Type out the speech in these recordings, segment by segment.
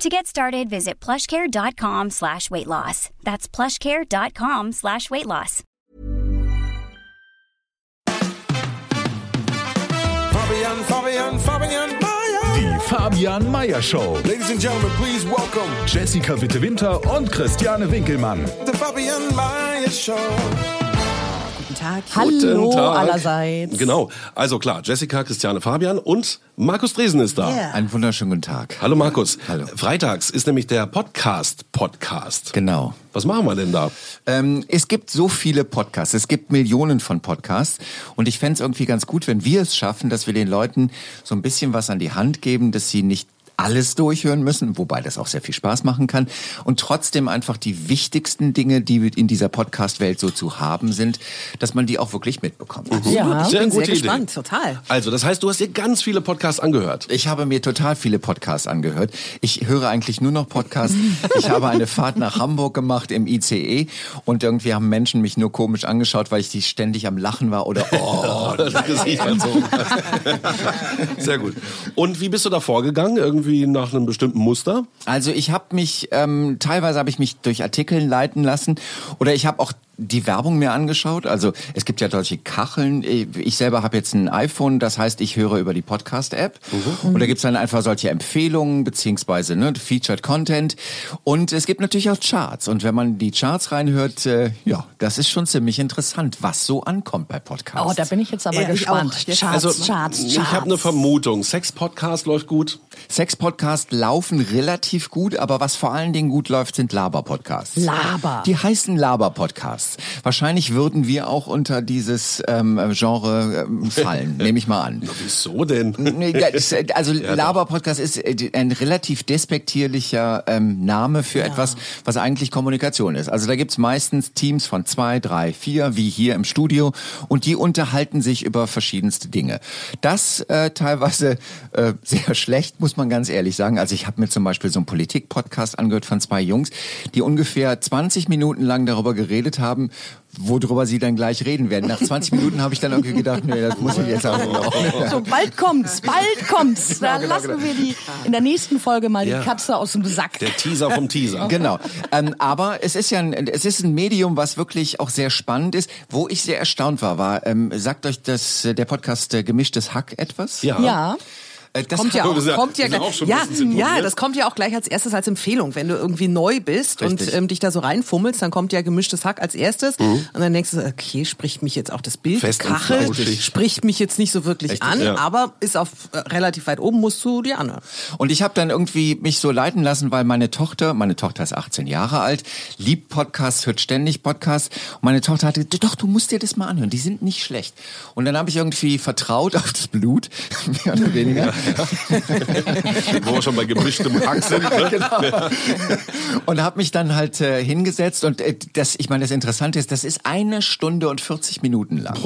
To get started, visit plushcare.com slash weight loss. That's plushcare.com slash weight loss. Fabian, Fabian, Fabian Mayer. Die Fabian Meyer Show. Ladies and gentlemen, please welcome Jessica Witte-Winter und Christiane Winkelmann. the Fabian Mayer Show. Guten Tag. Hallo Guten Tag. allerseits. Genau. Also klar, Jessica, Christiane, Fabian und Markus Dresen ist da. Yeah. Einen wunderschönen guten Tag. Hallo Markus. Hallo. Freitags ist nämlich der Podcast-Podcast. Genau. Was machen wir denn da? Ähm, es gibt so viele Podcasts, es gibt Millionen von Podcasts und ich fänd's irgendwie ganz gut, wenn wir es schaffen, dass wir den Leuten so ein bisschen was an die Hand geben, dass sie nicht alles durchhören müssen, wobei das auch sehr viel Spaß machen kann und trotzdem einfach die wichtigsten Dinge, die in dieser Podcast-Welt so zu haben sind, dass man die auch wirklich mitbekommt. Ja, Sehr bin sehr Idee. gespannt, total. Also, das heißt, du hast dir ganz viele Podcasts angehört. Ich habe mir total viele Podcasts angehört. Ich höre eigentlich nur noch Podcasts. Ich habe eine Fahrt nach Hamburg gemacht im ICE und irgendwie haben Menschen mich nur komisch angeschaut, weil ich die ständig am Lachen war oder oh. Das Gesicht verzogen. Sehr gut. Und wie bist du da vorgegangen? Irgendwie nach einem bestimmten Muster? Also ich habe mich ähm, teilweise habe ich mich durch Artikeln leiten lassen oder ich habe auch die Werbung mir angeschaut. Also es gibt ja solche Kacheln. Ich selber habe jetzt ein iPhone, das heißt, ich höre über die Podcast-App. Und da gibt's dann einfach solche Empfehlungen beziehungsweise ne, Featured Content. Und es gibt natürlich auch Charts. Und wenn man die Charts reinhört, äh, ja, das ist schon ziemlich interessant, was so ankommt bei Podcasts. Oh, da bin ich jetzt aber Ja, ich gespannt. Charts, Also, Charts, ich Charts. habe eine Vermutung. Sex-Podcast läuft gut. Sex-Podcasts laufen relativ gut, aber was vor allen Dingen gut läuft, sind Laber-Podcasts. Laber. Die heißen Laber-Podcasts. Wahrscheinlich würden wir auch unter dieses ähm, Genre ähm, fallen, nehme ich mal an. Wieso denn? Ja, äh, Also doch. Laber-Podcast ist äh, ein relativ despektierlicher ähm, Name für etwas, was eigentlich Kommunikation ist. Also da gibt's meistens Teams von zwei, drei, vier, wie hier im Studio, und die unterhalten sich über verschiedenste Dinge. Das äh, teilweise äh, sehr schlecht, muss man ganz ehrlich sagen. Also ich habe mir zum Beispiel so einen Politik-Podcast angehört von zwei Jungs, die ungefähr 20 Minuten lang darüber geredet haben, worüber sie dann gleich reden werden. Nach 20 Minuten habe ich dann irgendwie gedacht, nee, das muss ich jetzt auch noch. So, bald kommt's, bald kommt's. Da genau, lassen genau. wir die in der nächsten Folge mal Ja. die Katze aus dem Sack. Der Teaser vom Teaser. Genau. Ähm, aber es ist ja ein, es ist ein Medium, was wirklich auch sehr spannend ist. Wo ich sehr erstaunt war, war, ähm, sagt euch das, äh, der Podcast äh, Gemischtes Hack etwas? Ja. Ja. Äh, das Kommt ja auch, ja- kommt ja, auch schon ja, ja, das kommt ja auch gleich als erstes als Empfehlung. Wenn du irgendwie neu bist und Richtig. ähm, dich da so reinfummelst, dann kommt ja gemischtes Hack als erstes und dann denkst du, okay, spricht mich jetzt auch das Bild, Fest und Kachel, spricht mich jetzt nicht so wirklich Richtig, an, ja. aber ist auf äh, relativ weit oben, musst du dir anhören. Und ich habe dann irgendwie mich so leiten lassen, weil meine Tochter, meine Tochter ist 18 Jahre alt, liebt Podcasts, hört ständig Podcasts. Und meine Tochter hatte, doch, du musst dir das mal anhören, die sind nicht schlecht. Und dann habe ich irgendwie vertraut auf das Blut, mehr oder weniger. Wo wir schon bei gemischtem Hack sind. Ne? Genau. und habe mich dann halt äh, hingesetzt und äh, das, ich meine, das Interessante ist, das ist eine Stunde und 40 Minuten lang.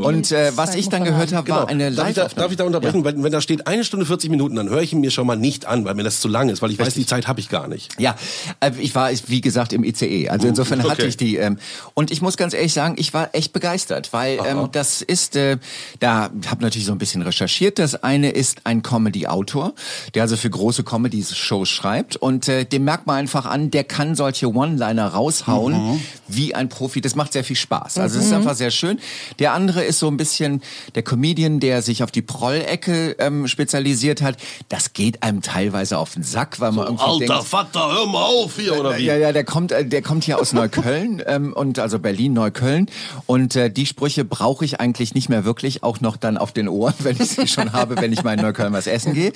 Und äh, was ich dann gehört habe, war eine Darf ich, da, live darf ich da unterbrechen? Wenn, wenn da steht eine Stunde 40 Minuten, dann höre ich ihn mir schon mal nicht an, weil mir das zu lang ist, weil ich weiß, die Zeit habe ich gar nicht. Ja, äh, ich war, wie gesagt, im ICE. Also insofern hatte okay. ich die. Ähm, und ich muss ganz ehrlich sagen, ich war echt begeistert, weil ähm, das ist, äh, da habe natürlich so ein bisschen recherchiert. Das eine ist ein Comedy-Autor, der also für große Comedy-Shows schreibt. Und äh, dem merkt man einfach an, der kann solche One-Liner raushauen wie ein Profi. Das macht sehr viel Spaß. Also es ist einfach sehr schön. Der andere ist so ein bisschen der Comedian, der sich auf die Prollecke ähm, spezialisiert hat. Das geht einem teilweise auf den Sack, weil man irgendwie denkt, Vater, hör mal auf hier, oder wie? ja, ja, der kommt, äh, der kommt hier aus Neukölln ähm, und also Berlin, Neukölln und äh, die Sprüche brauche ich eigentlich nicht mehr wirklich, auch noch dann auf den Ohren, wenn ich sie schon habe, wenn ich Mal in Neukölln was essen gehe.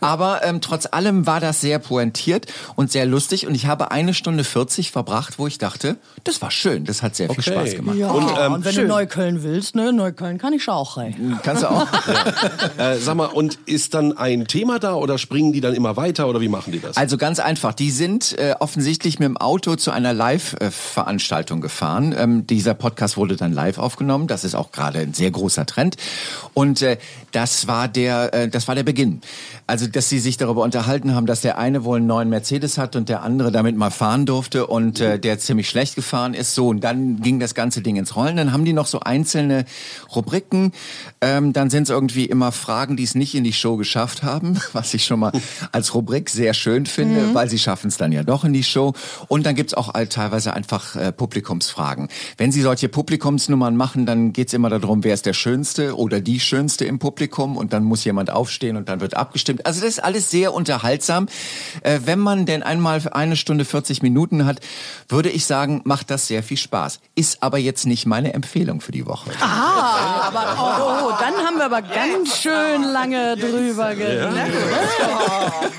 Aber ähm, trotz allem war das sehr pointiert und sehr lustig und ich habe eine Stunde 40 verbracht, wo ich dachte, das war schön, das hat sehr viel Okay. Spaß gemacht. Ja, Und, und, ähm, wenn schön. du Neukölln willst, ne, Neukölln kann ich auch rein. Kannst du auch? Äh, sag mal, und ist dann ein Thema da oder springen die dann immer weiter oder wie machen die das? Also ganz einfach, die sind äh, offensichtlich mit dem Auto zu einer Live-Veranstaltung gefahren. Ähm, dieser Podcast wurde dann live aufgenommen. Das ist auch gerade ein sehr großer Trend. Und äh, das war der, äh, das war der Beginn. Also, dass sie sich darüber unterhalten haben, dass der eine wohl einen neuen Mercedes hat und der andere damit mal fahren durfte und äh, der ziemlich schlecht gefahren ist. So und dann ging das ganze Ding ins Rollen. Dann haben die noch so einzelne Rubriken. Ähm, dann sind es irgendwie immer Fragen, die es nicht in die Show geschafft haben, was ich schon mal als Rubrik sehr schön finde, weil sie schaffen es dann ja doch in die Show. Und dann gibt's auch all- teilweise einfach äh, Publikumsfragen. Wenn sie solche Publikumsnummern machen, dann geht's immer darum, wer ist der Schönste oder die Schönste im Publikum und dann muss jemand aufstehen und dann wird abgestimmt. Also das ist alles sehr unterhaltsam. Äh, wenn man denn einmal eine Stunde 40 Minuten hat, würde ich sagen, macht das sehr viel Spaß. Ist aber jetzt nicht meine Empfehlung für die Woche. Ah, aber oh, oh, dann haben wir aber ganz schön lange drüber geredet.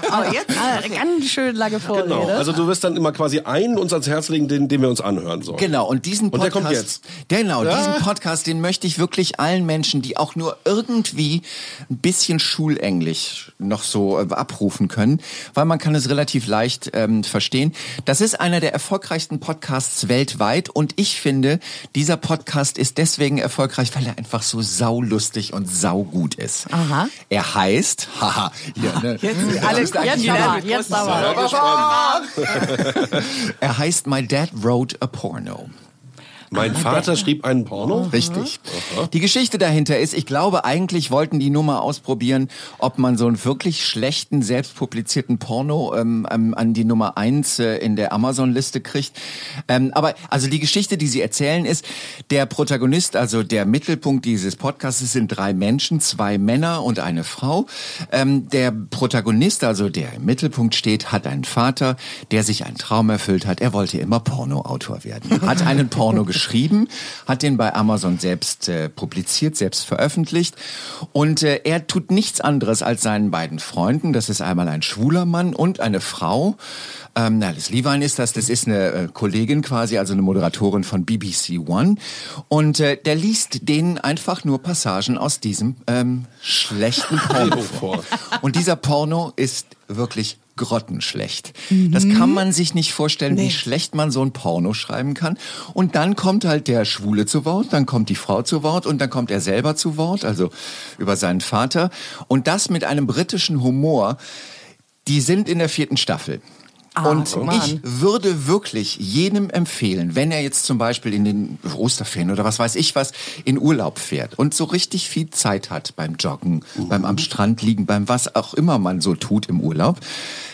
Aber jetzt? Ah, Ganz schön lange Vorrede. genau. Also du wirst dann immer quasi einen uns ans Herz legen, den, den wir uns anhören sollen. Genau, und diesen Und der Podcast, kommt jetzt. genau, diesen Podcast, den möchte ich wirklich allen Menschen, die auch nur irgendwie ein bisschen Schulenglisch noch so äh, abrufen können, weil man kann es relativ leicht ähm, verstehen. Das ist einer der erfolgreichsten Podcasts weltweit und ich finde, dieser Podcast ist deswegen erfolgreich, weil er einfach so saulustig und saugut ist. Aha. Er heißt, haha, ja, ne? Jetzt, alle Jetzt aber, jetzt aber. er heißt My Dad Wrote a Porno. Mein Vater schrieb einen Porno. Richtig. Die Geschichte dahinter ist, ich glaube, eigentlich wollten die nur mal ausprobieren, ob man so einen wirklich schlechten, selbstpublizierten Porno ähm, ähm, an die Nummer eins äh, in der Amazon-Liste kriegt. Ähm, aber also die Geschichte, die sie erzählen, ist, der Protagonist, also der Mittelpunkt dieses Podcasts sind drei Menschen, zwei Männer und eine Frau. Ähm, der Protagonist, also der im Mittelpunkt steht, hat einen Vater, der sich einen Traum erfüllt hat. Er wollte immer Pornoautor werden. Hat einen Porno geschrieben, hat den bei Amazon selbst äh, publiziert, selbst veröffentlicht. Und äh, er tut nichts anderes als seinen beiden Freunden, das ist einmal ein schwuler Mann und eine Frau. Ähm, na, Alice Levine ist das, das ist eine äh, Kollegin quasi, also eine Moderatorin von BBC One. Und äh, der liest denen einfach nur Passagen aus diesem ähm, schlechten Porno vor. Und dieser Porno ist wirklich grottenschlecht. Das kann man sich nicht vorstellen, wie schlecht man so ein Porno schreiben kann. Und dann kommt halt der Schwule zu Wort, dann kommt die Frau zu Wort und dann kommt er selber zu Wort, also über seinen Vater. Und das mit einem britischen Humor. Die sind in der vierten Staffel. Und Mann. ich würde wirklich jedem empfehlen, wenn er jetzt zum Beispiel in den Osterferien oder was weiß ich was in Urlaub fährt und so richtig viel Zeit hat beim Joggen, beim am Strand liegen, beim was auch immer man so tut im Urlaub,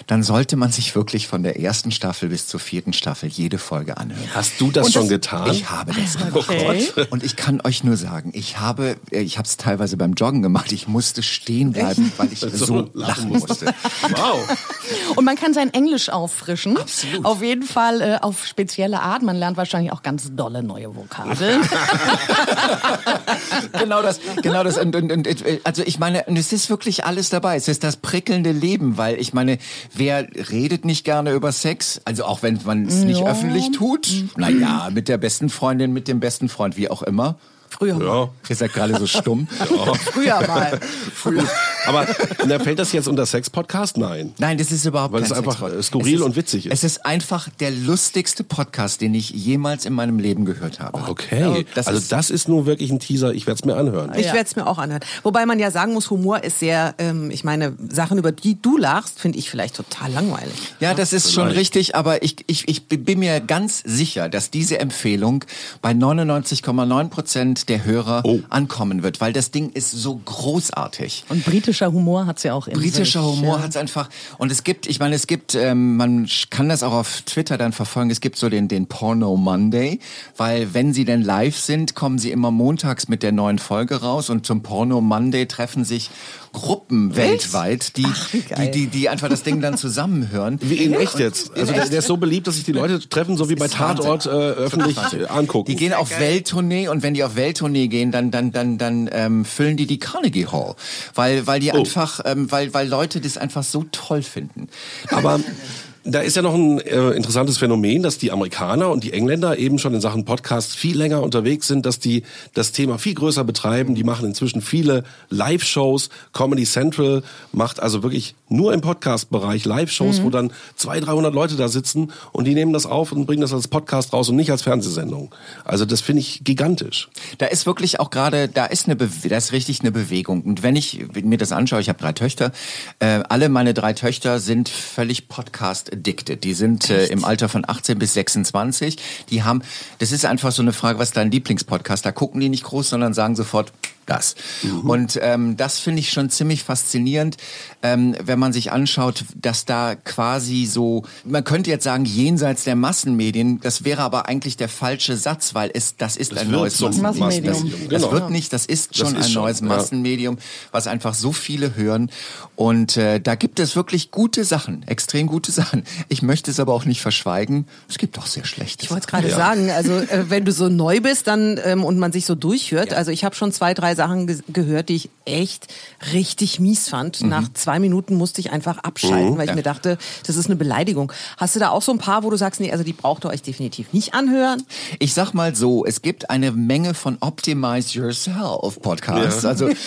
dann sollte man sich wirklich von der ersten Staffel bis zur vierten Staffel jede Folge anhören. Hast du das Und schon getan? Ich habe das gemacht. Okay. Und ich kann euch nur sagen, ich habe, äh, ich habe es teilweise beim Joggen gemacht. Ich musste stehen bleiben, weil ich so lachen musste. Wow. Und man kann sein Englisch auffrischen. Absolut. Auf jeden Fall äh, auf spezielle Art. Man lernt wahrscheinlich auch ganz dolle neue Vokabeln. genau das, genau das. Und, und, und, äh, also ich meine, und es ist wirklich alles dabei. Es ist das prickelnde Leben, weil ich meine, wer redet nicht gerne über Sex? Also auch wenn man es nicht Ja. öffentlich tut. Naja, mit der besten Freundin, mit dem besten Freund, wie auch immer. Früher mal. Ja. Ihr seid gerade so stumm. Früher mal. Früher. Aber na, fällt das jetzt unter Sex-Podcast? Nein. Nein, das ist überhaupt Weil kein es einfach, äh, skurril Es und witzig ist. Es ist einfach der lustigste Podcast, den ich jemals in meinem Leben gehört habe. Okay. Das also ist- das ist nun wirklich ein Teaser. Ich werde es mir anhören. Ich Ja. werde es mir auch anhören. Wobei man ja sagen muss, Humor ist sehr, ähm, ich meine, Sachen, über die du lachst, finde ich vielleicht total langweilig. Ja, das ist schon Vielleicht. richtig, aber ich, ich, ich bin mir ganz sicher, dass diese Empfehlung bei 99,9 Prozent der Hörer Oh. ankommen wird, weil das Ding ist so großartig. Und britischer Humor hat's ja auch in Britischer sich. Humor ja. hat's einfach und es gibt, ich meine, es gibt, ähm, man kann das auch auf Twitter dann verfolgen. Es gibt so den den Porno Monday, weil wenn sie denn live sind, kommen sie immer montags mit der neuen Folge raus und zum Porno Monday treffen sich Gruppen weltweit, die, die geil. die die einfach das Ding dann zusammenhören. Wie in echt jetzt. Also der, der ist so beliebt, dass sich die Leute treffen, so wie bei. Tatort äh, öffentlich angucken. Die gehen auf Welttournee und wenn die auf Welttournee Welttournee gehen, dann dann dann dann ähm, füllen die die Carnegie Hall, weil weil die Oh. einfach ähm, weil weil Leute das einfach so toll finden. Aber da ist ja noch ein äh, interessantes Phänomen, dass die Amerikaner und die Engländer eben schon in Sachen Podcast viel länger unterwegs sind, dass die das Thema viel größer betreiben. Die machen inzwischen viele Live-Shows. Comedy Central macht also wirklich nur im Podcast-Bereich Live-Shows, wo dann 200, 300 Leute da sitzen und die nehmen das auf und bringen das als Podcast raus und nicht als Fernsehsendung. Also das finde ich gigantisch. Da ist wirklich auch gerade, da ist eine, Be da ist richtig eine Bewegung. Und wenn ich mir das anschaue, ich habe drei Töchter, äh, alle meine drei Töchter sind völlig Podcast-addicted. Die sind äh, im Alter von 18 bis 26. Die haben, das ist einfach so eine Frage, was ist dein Lieblingspodcast? Da gucken die nicht groß, sondern sagen sofort, das. Und ähm, das finde ich schon ziemlich faszinierend, ähm, wenn man sich anschaut, dass da quasi so, man könnte jetzt sagen, jenseits der Massenmedien, das wäre aber eigentlich der falsche Satz, weil es das ist ein wird neues Massenmedium. Massenmedium. Das Genau. wird nicht, das ist schon ist ein schon, neues ja. Massenmedium, was einfach so viele hören. Und äh, da gibt es wirklich gute Sachen, extrem gute Sachen. Ich möchte es aber auch nicht verschweigen. Es gibt auch sehr schlechte Ich wollte es gerade sagen, also äh, wenn du so neu bist dann ähm, und man sich so durchhört, also ich habe schon zwei, drei Sachen ge gehört, die ich echt richtig mies fand. Nach zwei Minuten musste ich einfach abschalten, weil ich mir dachte, das ist eine Beleidigung. Hast du da auch so ein paar, wo du sagst, nee, also die braucht ihr euch definitiv nicht anhören? Ich sag mal so, es gibt eine Menge von Optimize Yourself Podcasts. Ja. Also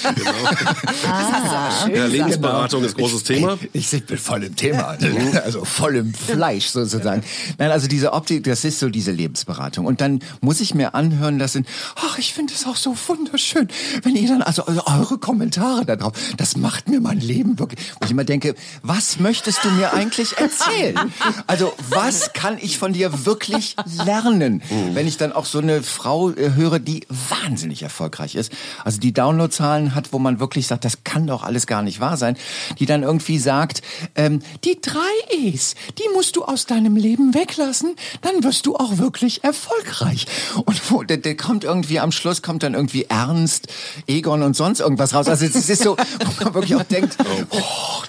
Ja, Lebensberatung ist großes Thema. Ich, ich bin voll im Thema, also voll im Fleisch sozusagen. Nein, also diese Optik, das ist so diese Lebensberatung. Und dann muss ich mir anhören lassen, ach, ich finde es auch so wunderschön, wenn ihr dann, also eure Kommentare da drauf, das macht mir mein Leben wirklich, wo ich immer denke, was möchtest du mir eigentlich erzählen? Also was kann ich von dir wirklich lernen, wenn ich dann auch so eine Frau äh, höre, die wahnsinnig erfolgreich ist, also die Downloadzahlen hat, wo man wirklich sagt, das kann doch alles gar nicht wahr sein, die dann irgendwie sagt, ähm, die drei E's, die musst du aus deinem Leben weglassen, dann wirst du auch wirklich erfolgreich. Und wo, der, der kommt irgendwie am Schluss kommt dann irgendwie Ernst, Egon und sonst irgendwas raus. Also es ist so, wo man wirklich auch denkt, oh,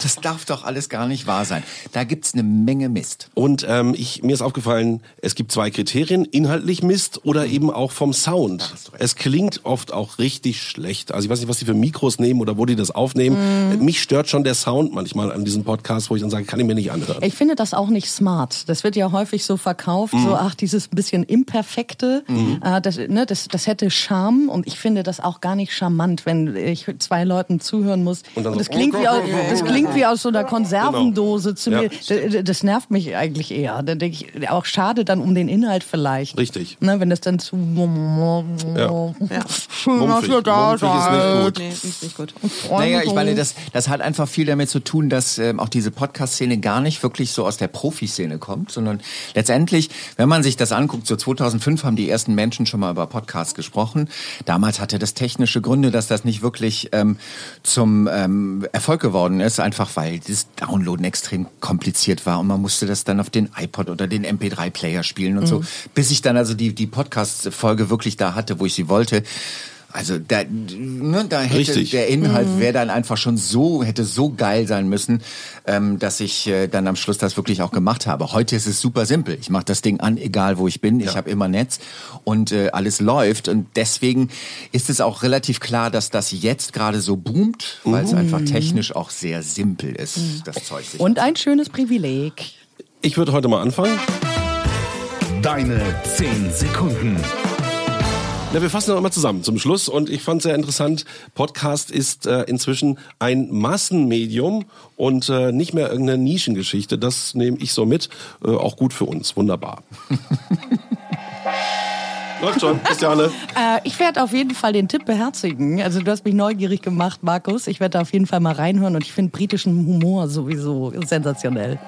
das darf doch alles gar nicht wahr sein. Da gibt's eine Menge Mist. Und ähm, ich, mir ist aufgefallen, es gibt zwei Kriterien, inhaltlich Mist oder eben auch vom Sound. Es klingt oft auch richtig schlecht. Also ich weiß nicht, was die für Mikros nehmen oder wo die das aufnehmen. Mich stört schon der Sound manchmal an diesem Podcast, wo ich dann sage, kann ich mir nicht anhören. Ich finde das auch nicht smart. Das wird ja häufig so verkauft, Mhm. so ach, dieses bisschen Imperfekte, äh, das, ne, das, das hätte Charme und ich finde das auch gar nicht charmant, wenn ich zwei Leuten zuhören muss. Und dann das, so, klingt wie aus, das klingt wie aus so einer Konservendose zu Genau. Ja. mir. Das, das nervt mich eigentlich eher. Da denke ich, auch schade dann um den Inhalt vielleicht. Richtig. Ne, wenn das dann zu Ja. Ja. schön, dass ihr da nicht seid. gut. Nee, ist nicht gut. Naja, ich meine, das, das hat einfach viel damit zu tun, dass ähm, auch diese Podcast-Szene gar nicht wirklich so aus der Profiszene kommt, sondern letztendlich, wenn man sich das anguckt, so 2005 haben die ersten Menschen schon mal über Podcasts gesprochen. Damals hatte das technische Gründe, dass das nicht wirklich ähm, zum ähm, Erfolg geworden ist, einfach weil das Downloaden extrem kompliziert war und man musste das dann auf den iPod oder den MP3-Player spielen und so, bis ich dann also die, die Podcast-Folge wirklich da hatte, wo ich sie wollte. Also da, ne, da hätte Richtig. der Inhalt wäre dann einfach schon so, hätte so geil sein müssen, ähm, dass ich äh, dann am Schluss das wirklich auch gemacht habe. Heute ist es super simpel. Ich mache das Ding an, egal wo ich bin. Ich habe immer Netz und äh, alles läuft. Und deswegen ist es auch relativ klar, dass das jetzt gerade so boomt, weil es einfach technisch auch sehr simpel ist, das Zeug. sich Und ein schönes Privileg. Ich würde heute mal anfangen. Deine 10 Sekunden. Na, wir fassen noch mal zusammen zum Schluss und ich fand sehr interessant, Podcast ist äh, inzwischen ein Massenmedium und äh, nicht mehr irgendeine Nischengeschichte. Das nehme ich so mit, äh, auch gut für uns, wunderbar. Läuft schon, Christiane. Äh, ich werde auf jeden Fall den Tipp beherzigen. Also du hast mich neugierig gemacht, Markus. Ich werde da auf jeden Fall mal reinhören und ich finde britischen Humor sowieso sensationell.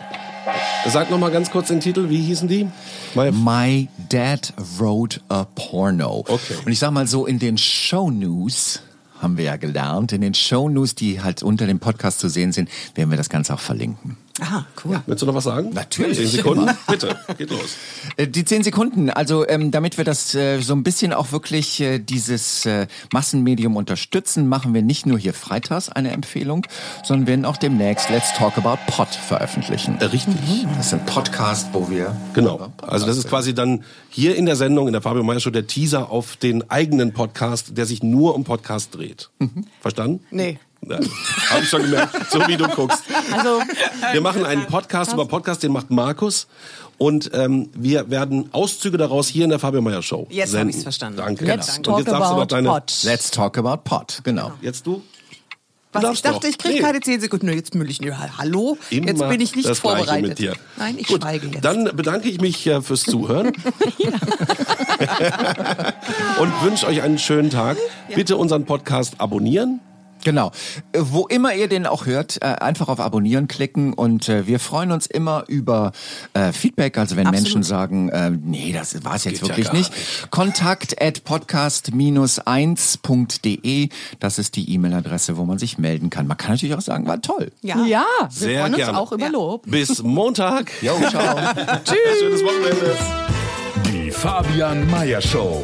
Sag noch mal ganz kurz den Titel, wie hießen die? My My Dad Wrote a Porno. Okay. Und ich sag mal so, in den Show News haben wir ja gelernt, in den Show News, die halt unter dem Podcast zu sehen sind, werden wir das Ganze auch verlinken. Ah, cool. Willst du noch was sagen? Natürlich. Zehn Sekunden? Bitte, geht los. Äh, Die zehn Sekunden, also ähm, damit wir das äh, so ein bisschen auch wirklich äh, dieses äh, Massenmedium unterstützen, machen wir nicht nur hier freitags eine Empfehlung, sondern werden auch demnächst Let's Talk About Pod veröffentlichen. Äh, Richtig. Das ist ein Podcast, wo wir Genau. Also das ist quasi dann hier in der Sendung, in der Fabio Meyer Show, der Teaser auf den eigenen Podcast, der sich nur um Podcast dreht. Verstanden? Nee. Ja, Habe ich schon gemerkt, so wie du guckst. Also, Wir machen einen Podcast über Podcast, den macht Markus. Und ähm, wir werden Auszüge daraus hier in der Fabio Meyer Show Jetzt hab senden. ich's verstanden. Danke. let's Und talk jetzt darfst du about deine... pot. Let's Talk About Pod, genau. Jetzt du? Was, ich dachte, doch. ich kriege Nee. keine 10 Sekunden. Jetzt müll ich nicht. Hallo? Immer jetzt bin ich nicht vorbereitet. Mit dir. Nein, ich Gut, schweige jetzt. Dann bedanke ich mich äh, fürs Zuhören und wünsche euch einen schönen Tag. Bitte unseren Podcast abonnieren. Genau. Äh, Wo immer ihr den auch hört, äh, einfach auf Abonnieren klicken und äh, wir freuen uns immer über Feedback. Also wenn Absolut. Menschen sagen, nee, das war es jetzt Geht ja wirklich gar nicht. Kontakt at podcast-1.de. Das ist die E-Mail-Adresse, wo man sich melden kann. Man kann natürlich auch sagen, war toll. ja. ja, wir Sehr freuen uns gerne. auch über Lob. Bis Montag. Jo, ciao. Tschüss. Schönes Wochenende. Die Fabian Meyer Show.